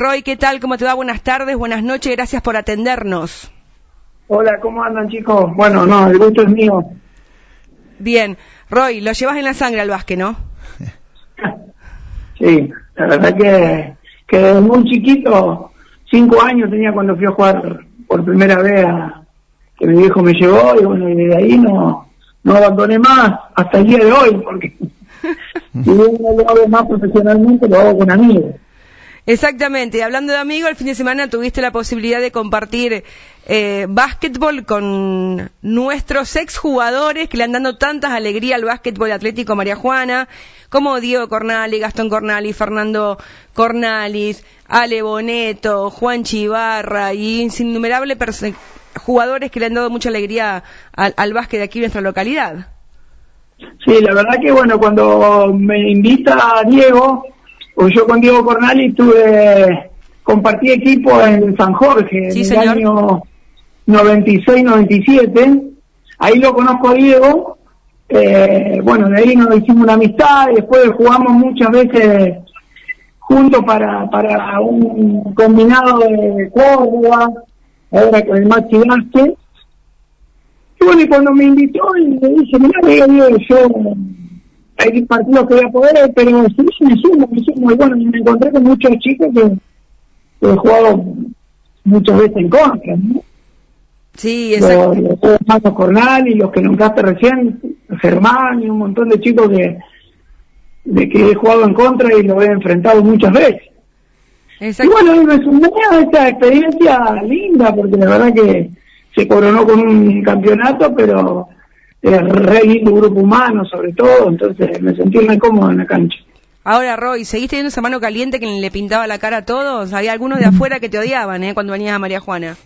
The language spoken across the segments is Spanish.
Roy, ¿qué tal? ¿Cómo te va? Buenas tardes, buenas noches, gracias por atendernos. Hola, ¿cómo andan chicos? Bueno, no, el gusto es mío. Bien, Roy, lo llevas en la sangre al básquet, ¿no? Sí, la verdad que, que desde muy chiquito, cinco años tenía cuando fui a jugar por primera vez a, que mi viejo me llevó y bueno, y desde ahí no, no abandoné más hasta el día de hoy, porque si bien no lo hago más profesionalmente, lo hago con amigos. Exactamente, y hablando de amigos, el fin de semana tuviste la posibilidad de compartir eh, básquetbol con nuestros exjugadores que le han dado tantas alegrías al básquetbol atlético María Juana, como Diego Cornali, Gastón Cornali, Fernando Cornalis, Ale Boneto, Juan Chivarra y innumerables jugadores que le han dado mucha alegría al, al básquet de aquí en nuestra localidad. Sí, la verdad que bueno, cuando me invita Diego, pues yo con Diego Cornali tuve, compartí equipo en San Jorge en el año 96-97. Ahí lo conozco a Diego. Eh, bueno, de ahí nos hicimos una amistad y después jugamos muchas veces juntos para, para un combinado de Córdoba, ahora con el Maxi Vázquez. Y bueno, y cuando me invitó, y le dije, mira, Diego, yo hay partidos que voy a poder, pero sí, me sumo, me sumo. Y bueno, me encontré con muchos chicos que, he jugado muchas veces en contra, ¿no? Sí, exacto. Los, los Cornal y los que nombraste recién, Germán y un montón de chicos que, de que he jugado en contra y lo he enfrentado muchas veces. Y bueno, me sumé a esta experiencia linda, porque la verdad que se coronó con un campeonato, pero re lindo grupo humano sobre todo, entonces me sentí muy cómodo en la cancha. Ahora, Roy, ¿seguiste teniendo esa mano caliente que le pintaba la cara a todos? Había algunos de afuera que te odiaban, ¿eh? Cuando venías a María Juana.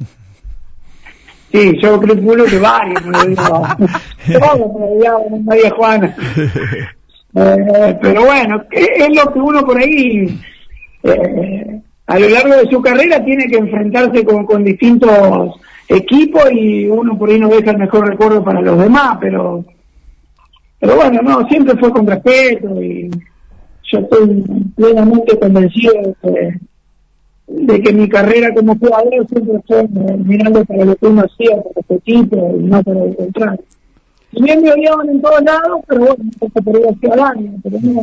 Sí, yo creo que varios me odiaban. todos me odiaban en María Juana. Eh, pero bueno, es lo que uno por ahí, eh, a lo largo de su carrera, tiene que enfrentarse con, con distintos equipo y uno por ahí no deja el mejor recuerdo para los demás, pero pero bueno, no, siempre fue con respeto y yo estoy plenamente convencido de que, mi carrera como jugador siempre fue mirando para lo que uno hacía para este equipo y no para el contrario. Si bien me odiaban en todos lados, pero bueno, podría ser daño, pero no,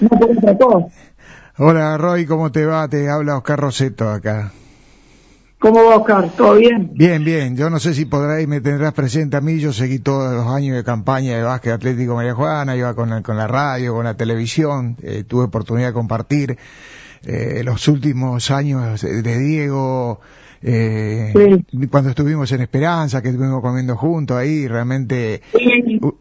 no por otra. Hola Roy, ¿cómo te va? Te habla Oscar Roseto acá. ¿Cómo va, Oscar? ¿Todo bien? Bien, bien. Yo no sé si podrás y me tendrás presente a mí. Yo seguí todos los años de campaña de básquet atlético María Juana, iba con, con la radio, con la televisión, eh, tuve oportunidad de compartir eh, los últimos años de Diego, eh, cuando estuvimos en Esperanza, que estuvimos comiendo juntos ahí, realmente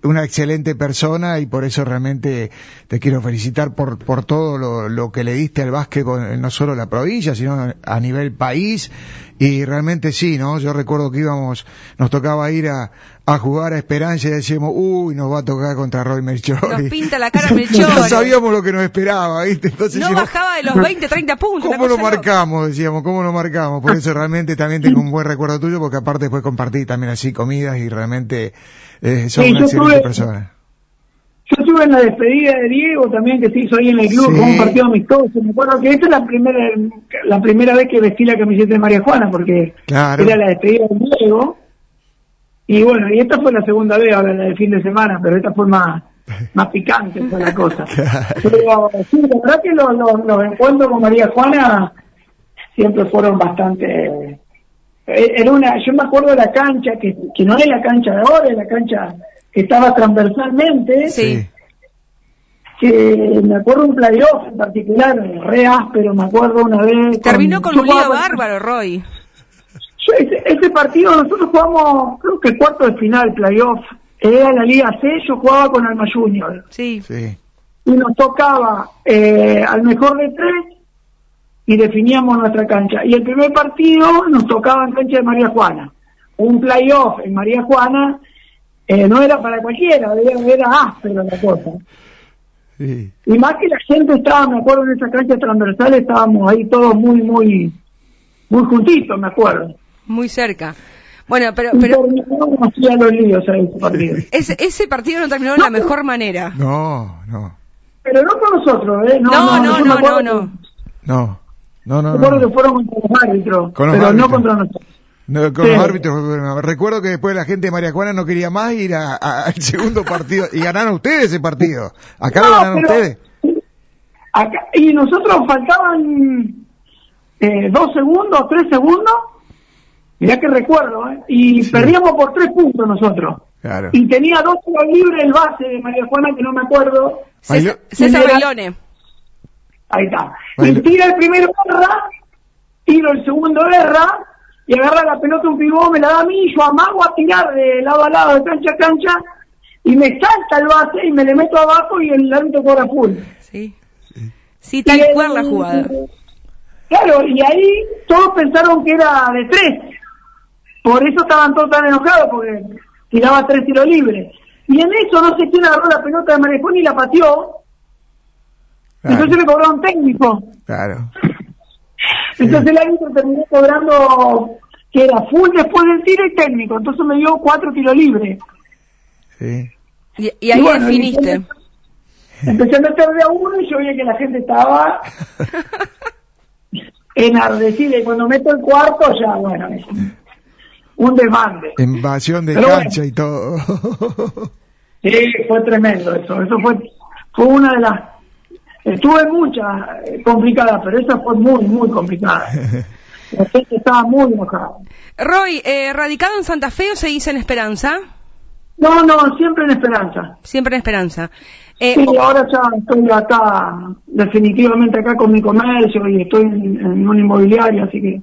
una excelente persona y por eso realmente te quiero felicitar por, por todo lo, lo que le diste al básquet, no solo la provincia, sino a nivel país. Y realmente sí, ¿no? Yo recuerdo que íbamos, nos tocaba ir a, a jugar a Esperanza y decíamos, uy, nos va a tocar contra Roy Melchor. Nos pinta la cara Melchor. No sabíamos lo que nos esperaba, ¿viste? Entonces, no bajaba de los 20, 30 puntos. ¿Cómo lo marcamos? Decíamos, ¿cómo lo marcamos? Por eso realmente también tengo un buen recuerdo tuyo, porque aparte después compartí también así comidas y realmente eh, son una excelente persona. Yo estuve en la despedida de Diego también que se hizo ahí en el club, con un partido amistoso. Me acuerdo que esta es la primera la primera vez que vestí la camiseta de María Juana, porque era la despedida de Diego. Y bueno, y esta fue la segunda vez, ahora la del fin de semana, pero esta fue más, más picante fue la cosa. Pero sí, la verdad que los, los, encuentros con María Juana siempre fueron bastante... Eh, era una, yo me acuerdo de la cancha, que, que no es la cancha de ahora, es la cancha que estaba transversalmente. Sí. Que me acuerdo un playoff en particular, re áspero, me acuerdo una vez. Terminó con, un lío bárbaro, Roy. ese, partido nosotros jugamos, creo que el cuarto de final, playoff. Era la Liga C, yo jugaba con Alma Junior. Sí. sí. Y nos tocaba eh, al mejor de tres y definíamos nuestra cancha. Y el primer partido nos tocaba en cancha de María Juana. Un playoff en María Juana eh, no era para cualquiera, era, áspero la cosa. Y más que la gente estaba, me acuerdo, en esa cancha transversal, estábamos ahí todos muy, muy, muy juntitos, me acuerdo. Muy cerca. Bueno, pero... pero los líos ese partido. Ese, partido no terminó de la mejor manera. No, no. Pero no con nosotros, ¿eh? No, no, no, no, no. No. No, no, Recuerdo no. que fueron contra los árbitros, Con los pero árbitros. no contra nosotros. No, con Sí. los árbitros, recuerdo que después la gente de María Juana no quería más ir a- a- al segundo partido y ganaron ustedes ese partido. Acá lo ganaron pero- ustedes. Acá- y nosotros faltaban eh, dos segundos, tres segundos, mirá que recuerdo, ¿eh? y Sí. perdíamos por tres puntos nosotros. Claro. Y tenía dos tiros libres el base de María Juana, que no me acuerdo. César, César. Ahí está. Y tira el primero guerra, tiro el segundo guerra, y agarra la pelota un pibón, me la da a mí, yo amago a tirar de lado a lado, de cancha a cancha, y me salta el base y me le meto abajo y el árbitro cobra full. Sí. Sí, tal Y el- cual la jugada. Claro, y ahí todos pensaron que era de tres. Por eso estaban todos tan enojados, porque tiraba tres tiros libres. Y en eso no sé quién agarró la pelota de Marejón y la pateó. Claro, Entonces le cobró un técnico. claro. Entonces el árbitro terminó cobrando que era full después del tiro y técnico. Entonces me dio cuatro tiros libres. Sí. Y, y ahí Y bueno, definiste. Empecé a meter de a uno y yo veía que la gente estaba enardecida. Y cuando meto el cuarto, ya, bueno, es un- demande. Invasión de Pero cancha bueno. y todo. Sí, fue tremendo eso. Eso fue, fue una de las. Estuve muchas eh, complicadas, pero esa fue muy, muy complicada. La gente estaba muy enojada. Roy, eh, ¿radicado en Santa Fe o seguís en Esperanza? No, no, siempre en esperanza. Siempre en Esperanza. Eh, Sí, ahora ya estoy acá, definitivamente acá con mi comercio y estoy en, en una inmobiliaria, así que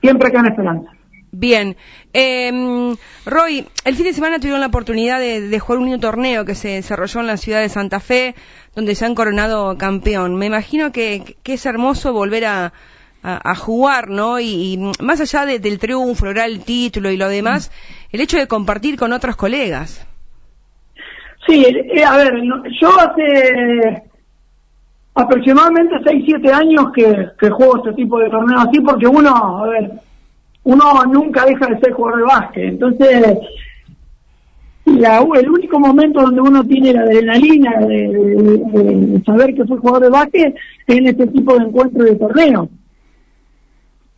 siempre acá en esperanza. Bien. Eh, Roy, el fin de semana tuvieron la oportunidad de, jugar un torneo que se desarrolló en la ciudad de Santa Fe, donde se han coronado campeón. Me imagino que, que es hermoso volver a, a- jugar, ¿no? Y, más allá de- del triunfo, lograr el título y lo demás, el hecho de compartir con otros colegas. Sí, eh, a ver, yo hace aproximadamente 6, 7 años que, que juego este tipo de torneos así porque uno, a ver, uno nunca deja de ser jugador de básquet. Entonces, la- el único momento donde uno tiene la adrenalina de, de- de saber que fue jugador de básquet es en este tipo de encuentros de torneos.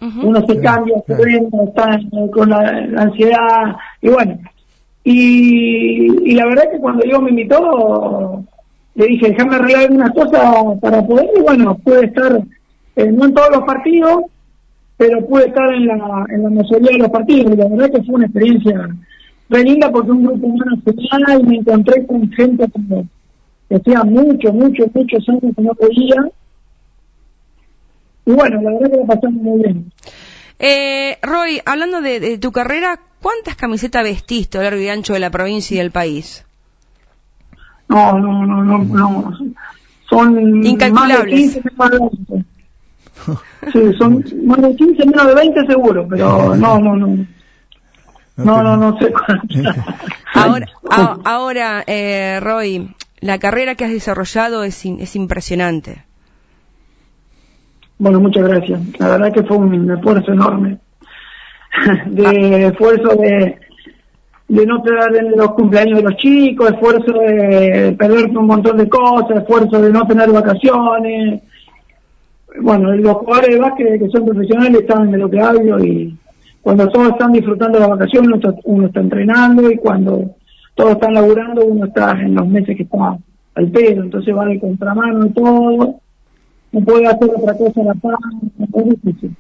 Ujú. Uno se cambia, se claro. vende, está con la, la ansiedad, y bueno. Y, y la verdad que cuando Diego me invitó, le dije, déjame arreglar una cosa para poder, y bueno, pude estar, eh, no en todos los partidos, pero pude estar en la, en la mayoría de los partidos, y la verdad que fue una experiencia re linda porque un grupo humano social, y me encontré con gente como que hacía muchos, muchos, muchos años que no veía, y bueno, la verdad que la pasamos muy bien. Eh, Roy, hablando de, de tu carrera, ¿cuántas camisetas vestiste a lo largo y ancho de la provincia y del país? No, no, no, no, no. Son Incalculables. más de 15, menos de 20. Sí, son más de 15, menos de 20 seguro, pero no, no, no. No, no, no sé. Ahora, ahora eh, Roy, la carrera que has desarrollado es, in- es impresionante. Bueno, muchas gracias. La verdad que fue un esfuerzo enorme. De esfuerzo de, de no tener los cumpleaños de los chicos, esfuerzo de perderte un montón de cosas, esfuerzo de no tener vacaciones. Bueno, los jugadores de básquet que son profesionales saben de lo que hablo y cuando todos están disfrutando las vacaciones uno está, uno está entrenando y cuando todos están laburando uno está en los meses que está al pedo, entonces va de contramano de todo no puede hacer otra cosa en la paz, es difícil.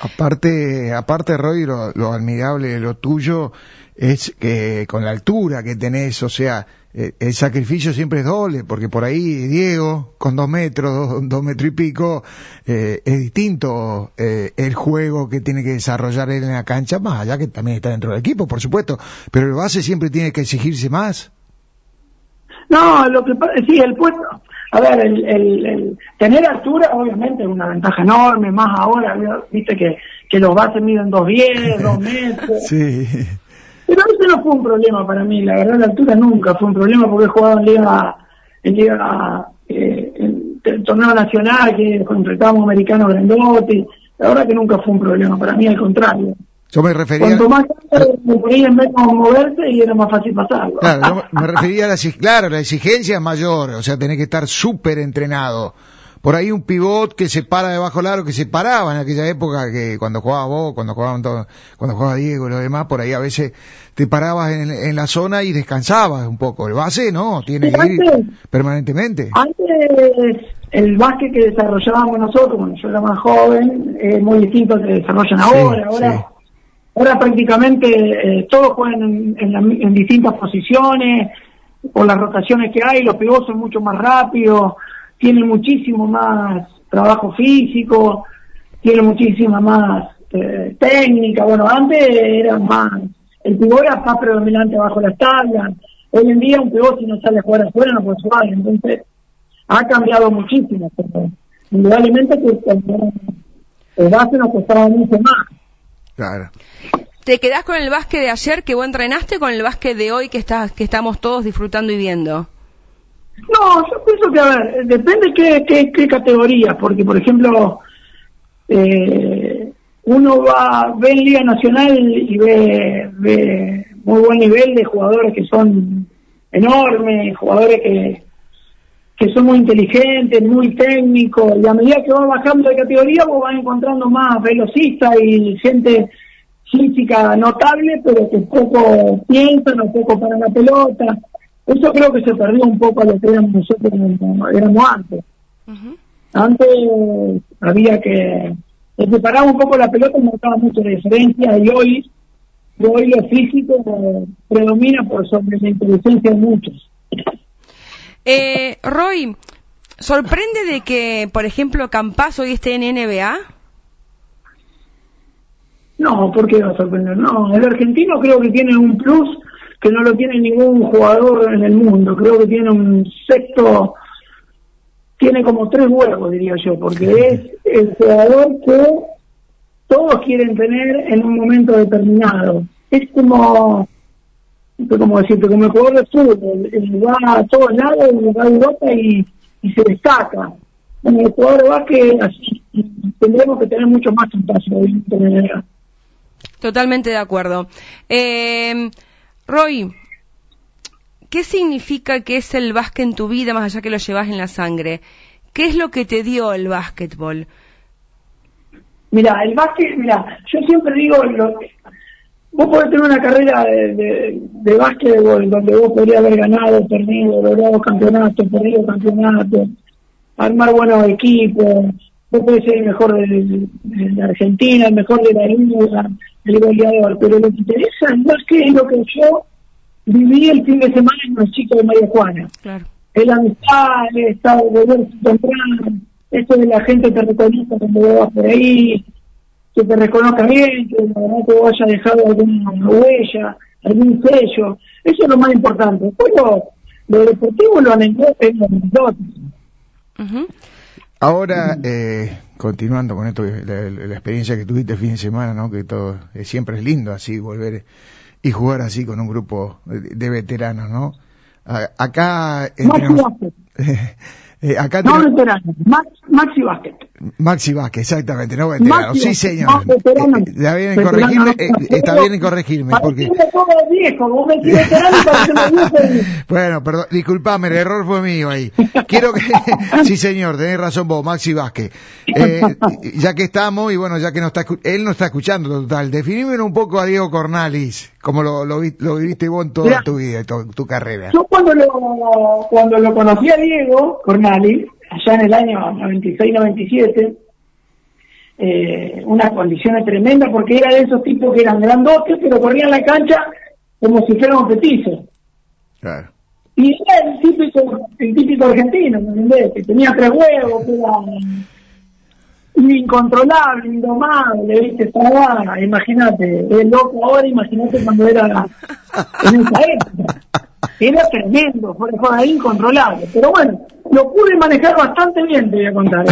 Aparte, aparte Roy, lo, lo admirable de lo tuyo es que con la altura que tenés, o sea, eh, el sacrificio siempre es doble, porque por ahí Diego, con dos metros, dos, dos metros y pico, eh, es distinto eh, el juego que tiene que desarrollar él en la cancha, más allá que también está dentro del equipo, por supuesto, pero el base siempre tiene que exigirse más. No, lo que pasa, sí, el puesto, a ver, el, el, el tener altura obviamente es una ventaja enorme, más ahora, viste que, que los bases miden 2'10, 2 metros. Sí, Pero ese no fue un problema para mí, la verdad la altura nunca fue un problema porque he jugado en liga, en liga, eh, en, en torneo nacional, que enfrentábamos americanos grandotes, la verdad que nunca fue un problema para mí, al contrario. Yo me refería... Cuanto más ahí en menos moverse y era más fácil pasarlo. Claro, yo me refería a la, claro, la exigencia es mayor, o sea, tenés que estar súper entrenado, por ahí un pivot que se para debajo del aro, que se paraba en aquella época, que cuando jugaba vos, cuando jugaban todos, cuando jugaba Diego y los demás, por ahí a veces te parabas en, en la zona y descansabas un poco. El base no, tiene que ir permanentemente. Antes, el básquet que desarrollábamos nosotros, cuando yo era más joven, es muy distinto al que desarrollan ahora. ahora Ahora prácticamente eh, todos juegan en, distintas posiciones, por las rotaciones que hay, los pivots son mucho más rápidos, tienen muchísimo más trabajo físico, tienen muchísima más eh, técnica. Bueno, antes era más, el pivot era más predominante bajo las tablas. Hoy en día un pivot si no sale a jugar afuera no puede jugar, entonces ha cambiado muchísimo. Pero indudablemente que el base nos costaba mucho más. Claro. ¿Te quedás con el básquet de ayer que vos entrenaste con el básquet de hoy que, estás, que estamos todos disfrutando y viendo? No, yo pienso que, a ver, depende qué, qué, qué categoría, porque, por ejemplo, eh, uno va, ve en Liga Nacional y ve, ve muy buen nivel de jugadores que son enormes, jugadores que, que son muy inteligentes, muy técnicos, y a medida que va bajando de categoría vos vas encontrando más velocistas y gente física notable, pero que poco piensan o poco para la pelota. Eso creo que se perdió un poco a lo que éramos nosotros éramos antes. Antes había que, preparar un poco la pelota y marcaba mucha diferencia y hoy, hoy lo físico predomina por sobre la inteligencia de muchos. Eh, Roy, ¿sorprende de que, por ejemplo, Campas hoy esté en NBA? No, ¿por qué va a sorprender? No, el argentino creo que tiene un plus que no lo tiene ningún jugador en el mundo. Creo que tiene un sexto, tiene como tres huevos, diría yo, porque es el jugador que todos quieren tener en un momento determinado. Es como como decirte, como el jugador de fútbol, va a todos lados, va a Europa y, y se destaca. Bueno, el jugador de básquet, así, tendremos que tener mucho más espacio Totalmente de acuerdo. Eh, Roy, ¿qué significa que es el básquet en tu vida, más allá que lo llevas en la sangre? ¿Qué es lo que te dio el básquetbol? Mira, el básquet, mira, yo siempre digo, lo, vos podés tener una carrera de, de, de básquetbol donde vos podrías haber ganado, perdido, logrado campeonatos, perdido campeonatos, armar buenos equipos, vos podés ser el mejor de, de, Argentina, el mejor de la liga, el goleador, pero lo que interesa es más que es lo que yo viví el fin de semana en los chicos de María Juana. Claro. El amistad, el estado de ver temprano, esto de la gente que reconoce cuando vas por ahí, que te reconozca bien, que no te haya dejado alguna huella, algún sello. Eso es lo más importante. Después lo, deportivo lo anecdótico es lo Ahora, eh, continuando con esto, la, experiencia que tuviste el fin de semana, ¿no? Que todo eh, siempre es lindo así volver y jugar así con un grupo de, veteranos, ¿no? acá Eh, acá no veterano, Maxi Vázquez. Maxi Vázquez, exactamente, no veterano. sí, señor. Eh, está bien en corregirme, eh, está bien en corregirme. Porque... Viejo, vos me veterano bueno, perdón, disculpame, el error fue mío ahí. Quiero que, sí señor, tenés razón vos, Maxi Vázquez. Eh, ya que estamos, y bueno, ya que no está, él no está escuchando total, definime un poco a Diego Cornalis, como lo, lo, lo viviste vos en toda tu vida, tu, tu carrera. Yo cuando lo, cuando lo conocí a Diego Cornalis, allá en el año 96-97, eh, unas condiciones tremendas porque era de esos tipos que eran grandotes, pero corrían la cancha como si fueran petizos. Claro. Y era el típico, el típico argentino, Que tenía tres huevos, que era incontrolable, indomable, ¿viste? Estaba, imagínate, el loco ahora, imagínate cuando era en esa época. Era tremendo, fue, fue incontrolable. Pero bueno, lo pude manejar bastante bien, te voy a contar.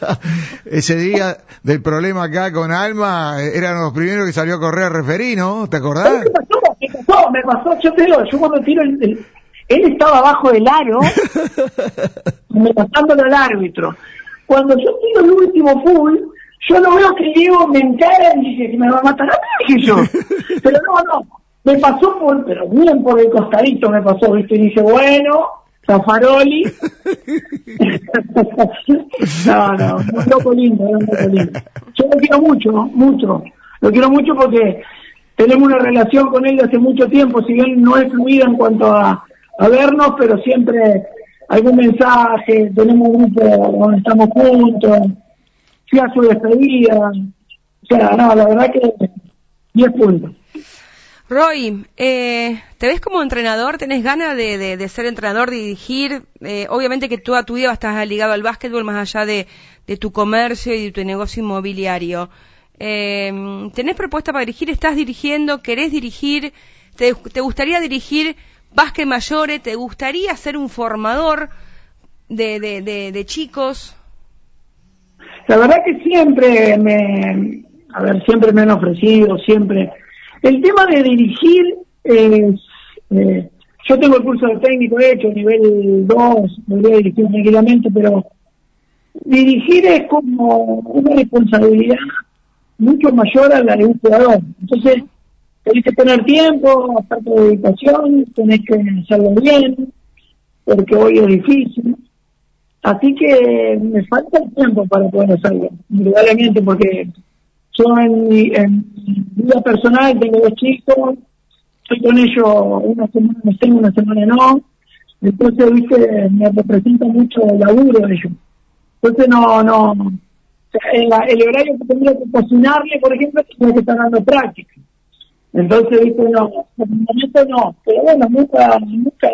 Ese día del problema acá con Alma, eran los primeros que salió a correr a referí, ¿no? ¿Te acordás? ¿Qué pasó? ¿Qué pasó? Me pasó, yo te digo, yo cuando tiro el, él estaba abajo del aro, me pasándolo al árbitro. Cuando yo tiro el último full, yo no veo que Diego me encara y dice, me va a matar a mí, dije yo. Pero no, no, me pasó por, pero bien por el costadito me pasó, ¿viste? Y dice, bueno, Zafaroli. no, no, un loco lindo, un loco lindo. Yo lo quiero mucho, mucho. Lo quiero mucho porque tenemos una relación con él de hace mucho tiempo, si bien no es fluida en cuanto a, a vernos, pero siempre algún mensaje, tenemos un grupo donde estamos juntos, fui a su despedida, o sea, no, la verdad que 10 puntos. Roy, eh, ¿te ves como entrenador? ¿Tenés ganas de, ser entrenador, de dirigir? Eh, obviamente que toda tu vida estás ligado al básquetbol más allá de, tu comercio y de tu negocio inmobiliario. Eh, ¿Tenés propuesta para dirigir? ¿Estás dirigiendo? ¿Querés dirigir? ¿Te, gustaría dirigir básquet mayores? ¿Te gustaría ser un formador de chicos? La verdad que siempre me, a ver, siempre me han ofrecido, siempre el tema de dirigir es, eh, yo tengo el curso de técnico hecho, nivel 2, podría dirigir tranquilamente, pero dirigir es como una responsabilidad mucho mayor a la de un jugador. Entonces, tenés que tener tiempo, aparte de dedicación, tenés que hacerlo bien, porque hoy es difícil. Así que me falta el tiempo para poder hacerlo, indudablemente, porque yo en mi, en vida personal tengo dos chicos, estoy con ellos una semana me tengo, una semana no. Entonces, viste, me representa mucho el laburo de ellos. Entonces, no, no. el, horario que tendría que cocinarle, por ejemplo, tengo que estar dando práctica. Entonces, viste, no, en el momento no. Pero bueno, nunca, nunca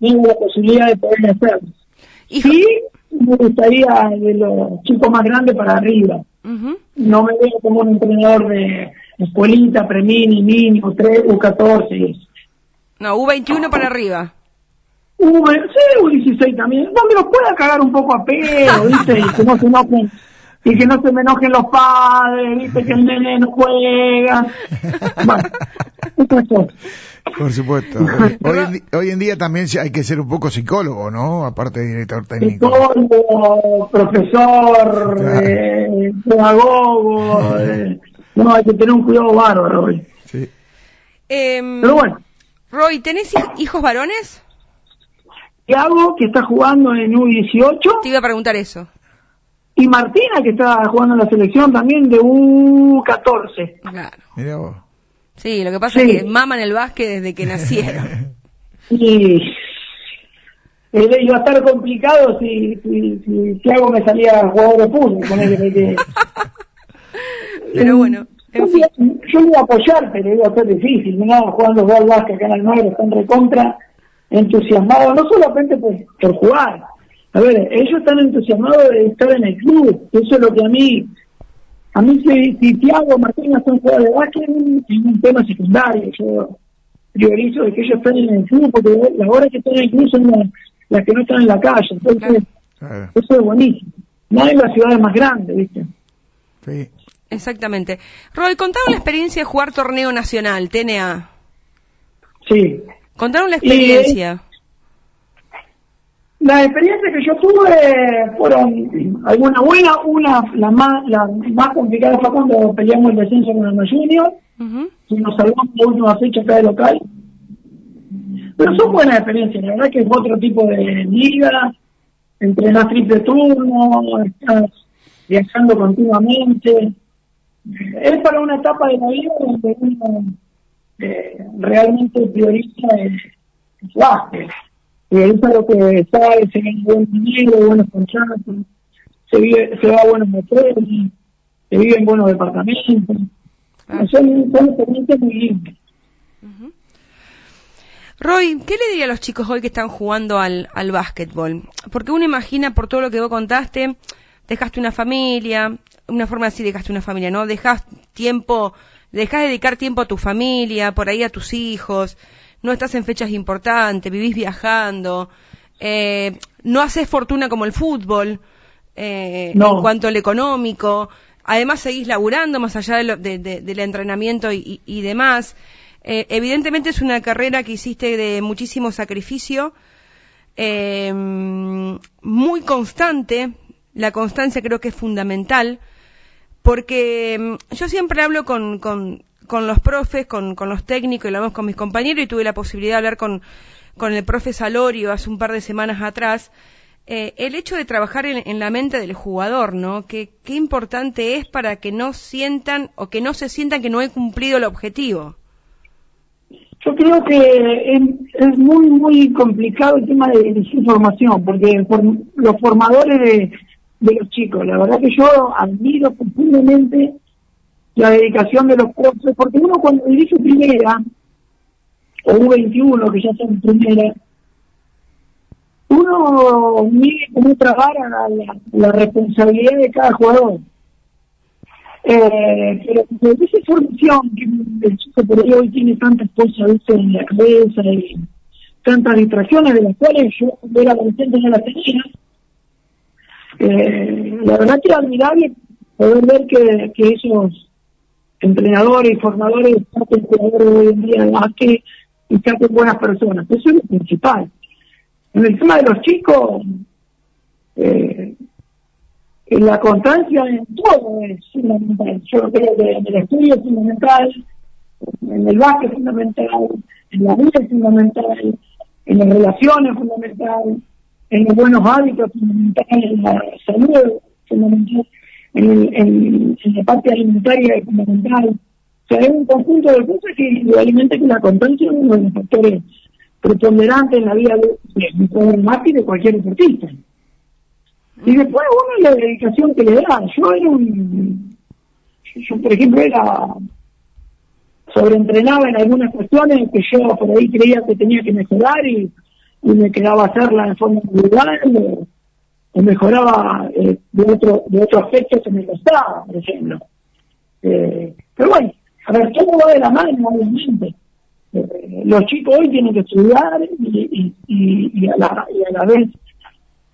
tengo la posibilidad de poder hacerlo. Y sí, me gustaría de los chicos más grandes para arriba no me veo como un entrenador de escuelita, premini, mini, U3, U14. No, U21 para arriba. U, sí, U16 también. Donde los pueda cagar un poco a pedo, ¿viste? Y que no se enojen. Y que no se me enojen los padres, ¿viste? Que el nene no juega. Bueno, por supuesto. Hoy, en, día también hay que ser un poco psicólogo, ¿no? Aparte de director técnico. Psicólogo, profesor, eh, pedagogo. Eh, no, hay que tener un cuidado bárbaro hoy. Sí. Em, Pero bueno. Roy, ¿tenés hijos varones? hago que está jugando en U18. Te iba a preguntar eso. Y Martina, que está jugando en la selección también de U14. Claro. Mira vos. Sí, lo que pasa es que maman el básquet desde que nacieron. Sí. Iba a estar complicado si, si, si, algo me salía jugador de fútbol. Con él, pero bueno. yo, yo iba a apoyar, pero iba a ser difícil. No, jugando al básquet acá en el Almagro, están recontra entusiasmados, no solamente por, por jugar. A ver, ellos están entusiasmados de estar en el club. Eso es lo que a mí a mí, si, si Tiago Martínez son jugadores de básquet, es un tema secundario. Yo priorizo de que ellos estén en el club, porque las horas que están en el club son las, que no están en la calle. Entonces, eso es buenísimo. No en las ciudades más grandes, ¿viste? Sí. Exactamente. Roy, contaron la experiencia de jugar torneo nacional, TNA. Sí. Contaron la experiencia. Las experiencias que yo tuve fueron algunas buenas, una, la más, la más complicada fue cuando peleamos el descenso con el Junior, y nos salvamos la última fecha acá de local. Pero son buenas experiencias, la verdad que es otro tipo de liga, entrenas triple turno, estás viajando continuamente. Es para una etapa de la vida donde uno eh, realmente prioriza el, el eso es lo que sabe, se viene buen dinero, buenos contratos, se, vive, se va a buenos hoteles, se vive en buenos departamentos. Son, son experiencias muy lindas. Roy, ¿qué le diría a los chicos hoy que están jugando al, al básquetbol? Porque uno imagina, por todo lo que vos contaste, dejaste una familia, una forma así dejaste una familia, ¿no? Dejas tiempo, dejas de dedicar tiempo a tu familia, por ahí a tus hijos, no estás en fechas importantes, vivís viajando, eh, no haces fortuna como el fútbol eh, en cuanto al económico, además seguís laburando más allá del entrenamiento y, demás. Eh, evidentemente es una carrera que hiciste de muchísimo sacrificio, muy constante, la constancia creo que es fundamental, porque mm, yo siempre hablo con, con los profes, con, con los técnicos y hablamos con mis compañeros y tuve la posibilidad de hablar con, con el profe Salorio hace un par de semanas atrás, eh, el hecho de trabajar en, la mente del jugador, ¿no? Que, qué importante es para que no sientan o que no se sientan que no he cumplido el objetivo. Yo creo que es, muy, muy complicado el tema de desinformación, porque los formadores de, de los chicos, la verdad que yo admiro profundamente la dedicación de los profes, porque uno cuando dirige primera, o U21, que ya son primera, uno mide cómo trabajar la, la, responsabilidad de cada jugador. Eh, pero desde esa formación que el chico por hoy tiene tantas cosas en la cabeza y tantas distracciones de las cuales yo cuando era adolescente no las tenía, eh, la verdad que es admirable poder ver que, que esos entrenadores y formadores saquen jugadores hoy en día más que y saquen buenas personas. Eso es lo principal. En el tema de los chicos, eh, la constancia en todo es fundamental. Yo creo que en el estudio es fundamental, en el básquet es fundamental, en la vida es fundamental, en las relaciones es fundamental, en los buenos hábitos es fundamental, en la salud es fundamental, en, en, la parte alimentaria es fundamental. O sea, hay un conjunto de cosas que igualmente que la constancia es uno de los factores preponderante en la vida de, de, que de cualquier deportista. Y después, uno, la dedicación que le da. Yo era un. Yo, por ejemplo, era. Sobreentrenaba en algunas cuestiones que yo por ahí creía que tenía que mejorar y, y me quedaba hacerla en forma individual o, mejoraba eh, de otro de otro aspecto que me costaba, por ejemplo. Eh, pero bueno, a ver, todo va de la mano, obviamente los chicos hoy tienen que estudiar y, y, a, la, y a la vez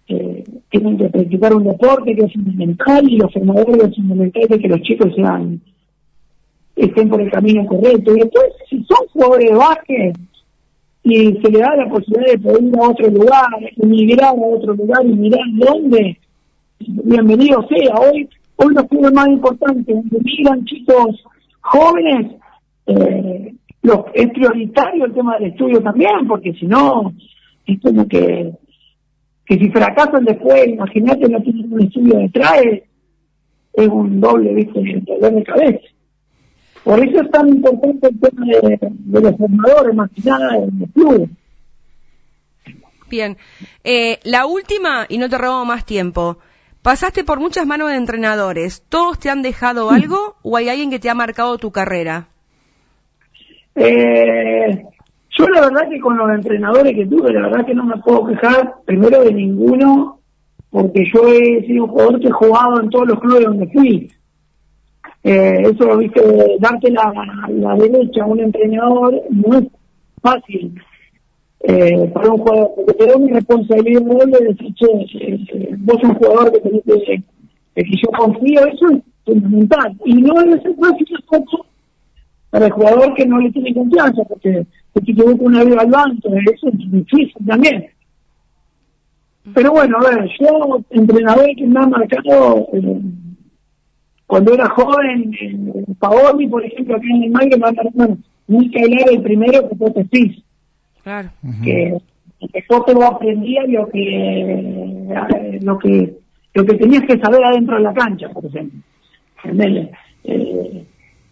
eh, tienen que practicar un deporte que es fundamental y los formadores es fundamental de que los chicos sean estén por el camino correcto. Y después, si son jugadores de básquet y se le da la posibilidad de poder ir a otro lugar, emigrar a otro lugar y mirar dónde, bienvenido sea. Hoy, hoy los clubes más importantes, donde miran chicos jóvenes, eh, lo, es prioritario el tema del estudio también, porque si no, es como que, que si fracasan después, imagínate, no tienen un estudio detrás, es, es un doble, viste, dolor de cabeza. Por eso es tan importante el tema de, los formadores, más que nada, del club. Bien. Eh, la última, y no te robo más tiempo. Pasaste por muchas manos de entrenadores. ¿Todos te han dejado algo o hay alguien que te ha marcado tu carrera? Eh, yo la verdad que con los entrenadores que tuve, la verdad que no me puedo quejar primero de ninguno, porque yo he sido un jugador que he jugado en todos los clubes donde fui. Eh, eso, viste, darte la, la derecha a un entrenador no es fácil eh, para un jugador, porque te da una responsabilidad de decir, che, eh, vos sos un jugador que tenés que, que yo confío, eso es fundamental. Y no debe ser fácil tampoco para el jugador que no le tiene confianza, porque se equivoca una vez al banco, eso es difícil también. Pero bueno, a ver, yo, entrenador que me ha marcado eh, cuando era joven, eh, Paoli, por ejemplo, aquí en el Magre, me ha marcado era el primero que fue Testis. Claro. Que después lo aprendía lo que, eh, lo que, lo que tenías que saber adentro de la cancha, por ejemplo. Eh,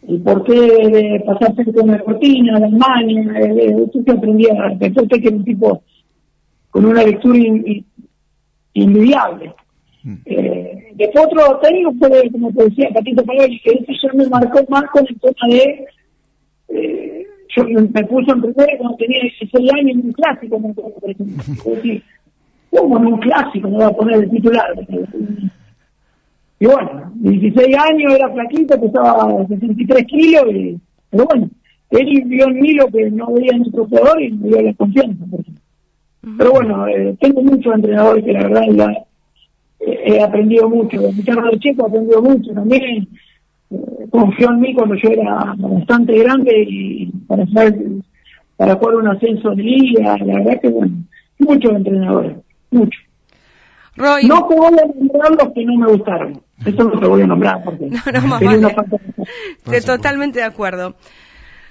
el porqué de pasarse con la cortina, de Alemania, usted se aprendía, después que era un tipo con una lectura invidiable. Eh, después otro técnico fue, como te decía, Patito Pagani, que eso ya me marcó más con el tema de, eh, yo me puso en primera cuando tenía 16 años en un clásico, me acuerdo, por ejemplo. ¿Cómo en un clásico me va a poner el titular? Y bueno, 16 años, era flaquito, pesaba 63 kilos, y, pero bueno, él vio en mí lo que no veía en otro jugador y me dio la confianza. Pero bueno, eh, tengo muchos entrenadores que la verdad la, he aprendido mucho. De Ricardo Checo he aprendido mucho también. Eh, confió en mí cuando yo era bastante grande y para hacer, para jugar un ascenso de liga, la verdad que bueno, muchos entrenadores, muchos. Roy. No te voy a nombrar los que no me gustaron. Eso no te voy a nombrar porque no, no, más Estoy totalmente de acuerdo.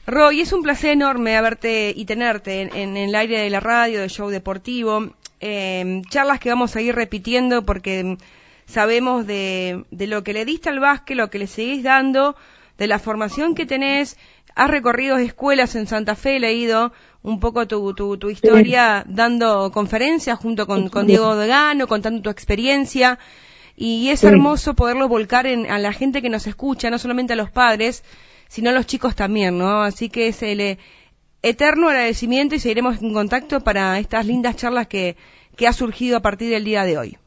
Roy, es un placer enorme haberte y tenerte en, en el aire de la radio, del show deportivo. Eh, charlas que vamos a ir repitiendo porque sabemos de, de lo que le diste al básquet, lo que le seguís dando, de la formación que tenés. Has recorrido escuelas en Santa Fe, he leído un poco tu, tu, tu historia dando conferencias junto con, con Diego Degano, contando tu experiencia. Y es hermoso poderlo volcar en, a la gente que nos escucha, no solamente a los padres, sino a los chicos también, ¿no? Así que es el eh, eterno agradecimiento y seguiremos en contacto para estas lindas charlas que, que ha surgido a partir del día de hoy.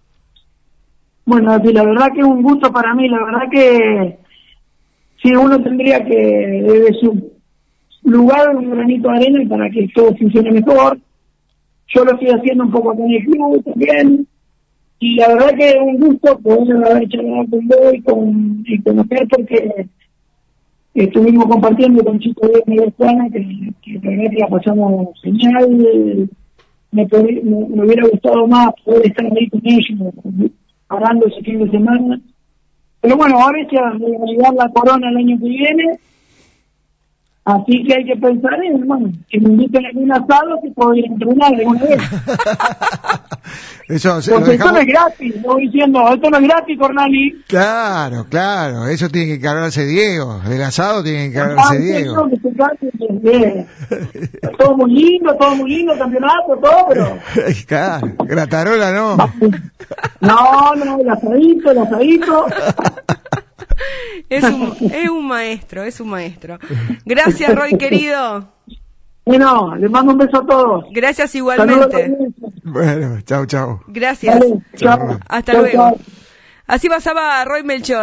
Bueno, sí, la verdad que es un gusto para mí, la verdad que si uno tendría que, desde su lugar, un granito de arena para que todo funcione mejor. Yo lo estoy haciendo un poco con el club también. Y la verdad que es un gusto poder haber charlado con vos y, con, y conocer porque estuvimos compartiendo con chicos de Miguel que, que que la pasamos genial. Me, hubiera gustado más poder estar ahí con ellos, hablando ese fin de semana. Pero bueno, ahora es que llegar la corona el año que viene. Así que hay que pensar en, bueno, que me inviten a algún asado que puedo ir a entrenar alguna vez. Eso, Porque esto no es gratis, no diciendo, esto no es gratis, Cornali. Claro, claro, eso tiene que encargarse Diego, del asado tiene que encargarse Diego. Que se cargue, todo muy lindo, todo muy lindo, campeonato, todo, pero... claro, gratarola no. No, no, el asadito, el asadito. Es un, es un maestro, es un maestro. Gracias, Roy, querido. Bueno, les mando un beso a todos. Gracias igualmente. Bueno, chao, chao. Gracias. Vale, chao. Hasta Chao, luego. chao. Así pasaba Roy Melchor.